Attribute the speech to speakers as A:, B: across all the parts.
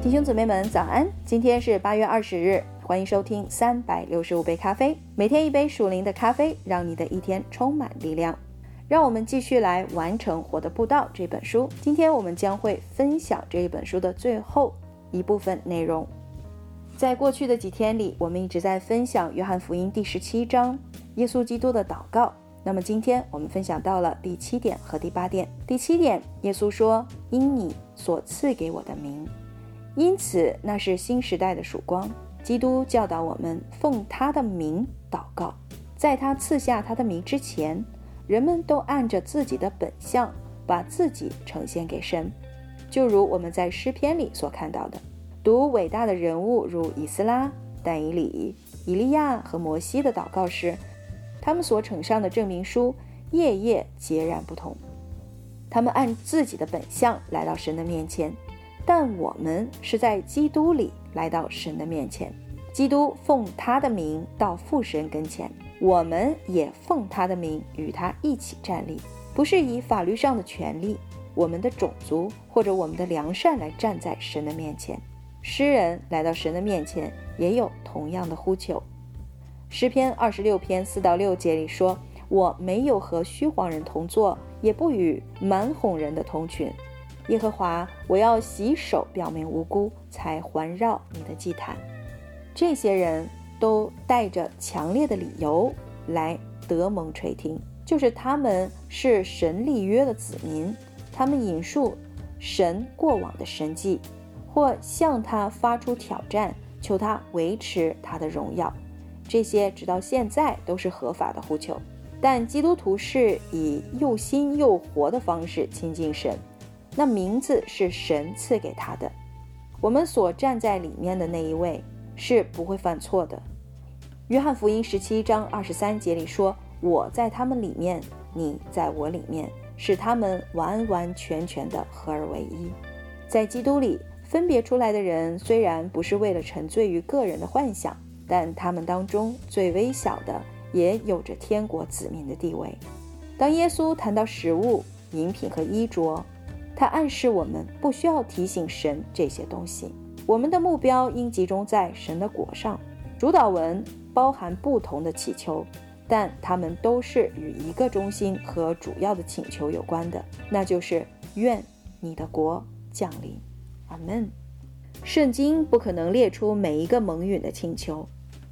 A: 弟兄姊妹们，早安！今天是八月二十日，欢迎收听三百六十五杯咖啡，每天一杯属灵的咖啡，让你的一天充满力量。让我们继续来完成《活的步道》这本书。今天我们将会分享这一本书的最后一部分内容。在过去的几天里，我们一直在分享《约翰福音》第十七章耶稣基督的祷告。那么今天我们分享到了第七点和第八点。第七点，耶稣说：“因你所赐给我的名。”因此，那是新时代的曙光。基督教导我们奉他的名祷告，在他赐下他的名之前，人们都按着自己的本相把自己呈现给神。就如我们在诗篇里所看到的，读伟大的人物如以斯拉、但以理、以利亚和摩西的祷告时，他们所呈上的证明书页页截然不同。他们按自己的本相来到神的面前。但我们是在基督里来到神的面前，基督奉他的名到父神跟前，我们也奉他的名与他一起站立，不是以法律上的权利、我们的种族或者我们的良善来站在神的面前。诗人来到神的面前也有同样的呼求。诗篇二十六篇四到六节里说：“我没有和虚谎人同坐，也不与蛮哄人的同群。”耶和华，我要洗手，表明无辜，才环绕你的祭坛。这些人都带着强烈的理由来得蒙垂听，就是他们是神立约的子民，他们引述神过往的神迹，或向他发出挑战，求他维持他的荣耀。这些直到现在都是合法的呼求，但基督徒是以又新又活的方式亲近神。那名字是神赐给他的，我们所站在里面的那一位是不会犯错的。约翰福音十七章二十三节里说：“我在他们里面，你在我里面，使他们完完全全的合而为一。”在基督里分别出来的人，虽然不是为了沉醉于个人的幻想，但他们当中最微小的也有着天国子民的地位。当耶稣谈到食物、饮品和衣着，它暗示我们不需要提醒神这些东西，我们的目标应集中在神的果上。主导文包含不同的祈求，但它们都是与一个中心和主要的请求有关的，那就是愿你的国降临。阿门。圣经不可能列出每一个蒙允的请求，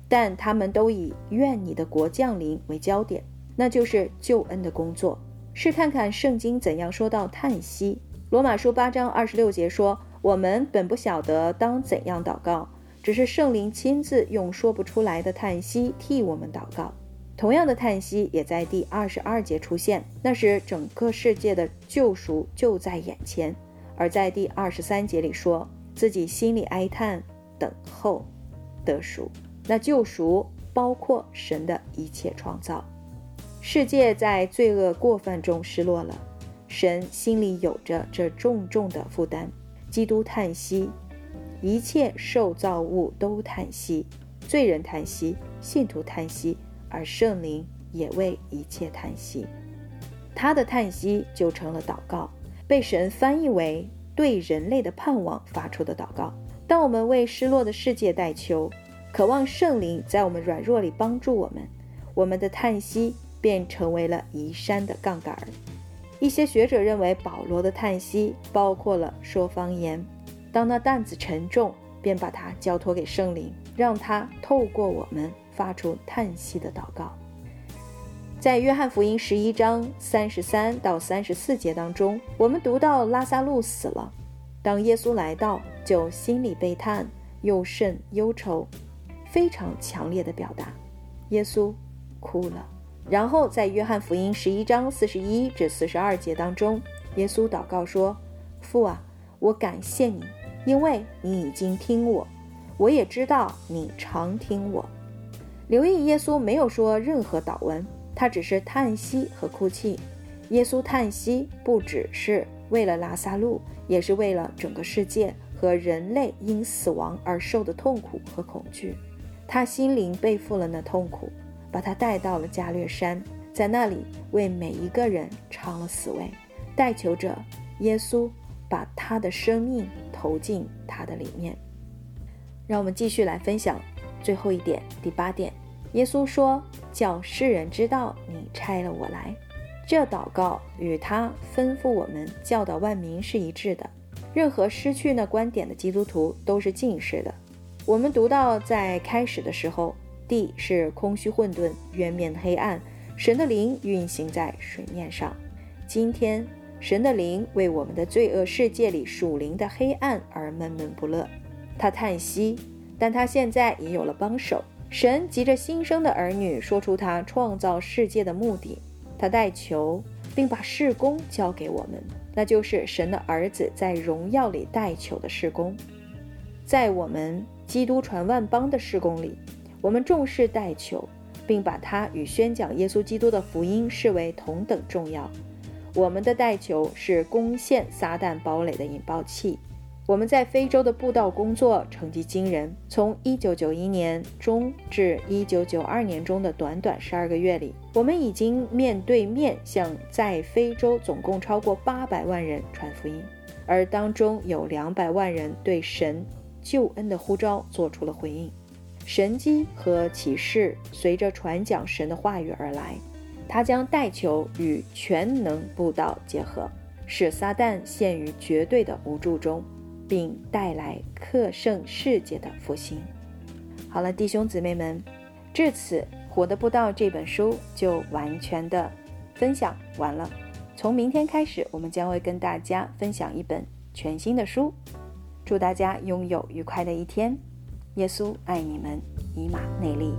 A: 但他们都以愿你的国降临为焦点，那就是救恩的工作。试看看圣经怎样说到叹息。罗马书八章二十六节说：“我们本不晓得当怎样祷告，只是圣灵亲自用说不出来的叹息替我们祷告。”同样的叹息也在第二十二节出现，那时整个世界的救赎就在眼前；而在第二十三节里说自己心里哀叹，等候得赎。那救赎包括神的一切创造，世界在罪恶过犯中失落了。神心里有着这重重的负担，基督叹息，一切受造物都叹息，罪人叹息，信徒叹息，而圣灵也为一切叹息。他的叹息就成了祷告，被神翻译为对人类的盼望发出的祷告。当我们为失落的世界代求，渴望圣灵在我们软弱里帮助我们，我们的叹息便成为了移山的杠杆儿。一些学者认为，保罗的叹息包括了说方言。当那担子沉重，便把它交托给圣灵，让他透过我们发出叹息的祷告。在约翰福音十一章三十三到三十四节当中，我们读到拉萨路死了。当耶稣来到，就心里悲叹，又甚忧愁，非常强烈的表达。耶稣哭了。然后在约翰福音十一章四十一至四十二节当中，耶稣祷告说：“父啊，我感谢你，因为你已经听我，我也知道你常听我。”留意耶稣没有说任何祷文，他只是叹息和哭泣。耶稣叹息不只是为了拉萨路，也是为了整个世界和人类因死亡而受的痛苦和恐惧。他心灵背负了那痛苦。把他带到了加略山，在那里为每一个人尝了死味，代求着耶稣把他的生命投投进他的里面。让我们继续来分享最后一点，第八点。耶稣说：“叫世人知道你差了我来。”这祷告与他吩咐我们教导万民是一致的。任何失去那观点的基督徒都是近视的。我们读到，在开始的时候，地是空虚混沌，渊面黑暗，神的灵运行在水面上。今天，神的灵为我们的罪恶世界里属灵的黑暗而闷闷不乐。他叹息，但他现在已有了帮手。神急着新生的儿女说出他创造世界的目的。他代求，并把事工交给我们，那就是神的儿子在荣耀里代求的事工。在我们基督传万邦的事工里，我们重视代求，并把它与宣讲耶稣基督的福音视为同等重要。我们的代求是攻陷撒旦堡垒的引爆器。我们在非洲的布道工作成绩惊人。从1991年中至1992年中的短短十二个月里，我们已经面对面向在非洲总共超过800万人传福音，而当中有200万人对神救恩的呼召做出了回应。神机和启示随着传讲神的话语而来，他将代求与全能布道结合，使撒旦陷于绝对的无助中。并带来克胜世界的复兴。好了，弟兄姊妹们，至此《活的不道》这本书就完全的分享完了。从明天开始，我们将会跟大家分享一本全新的书。祝大家拥有愉快的一天。耶稣爱你们，以马内利。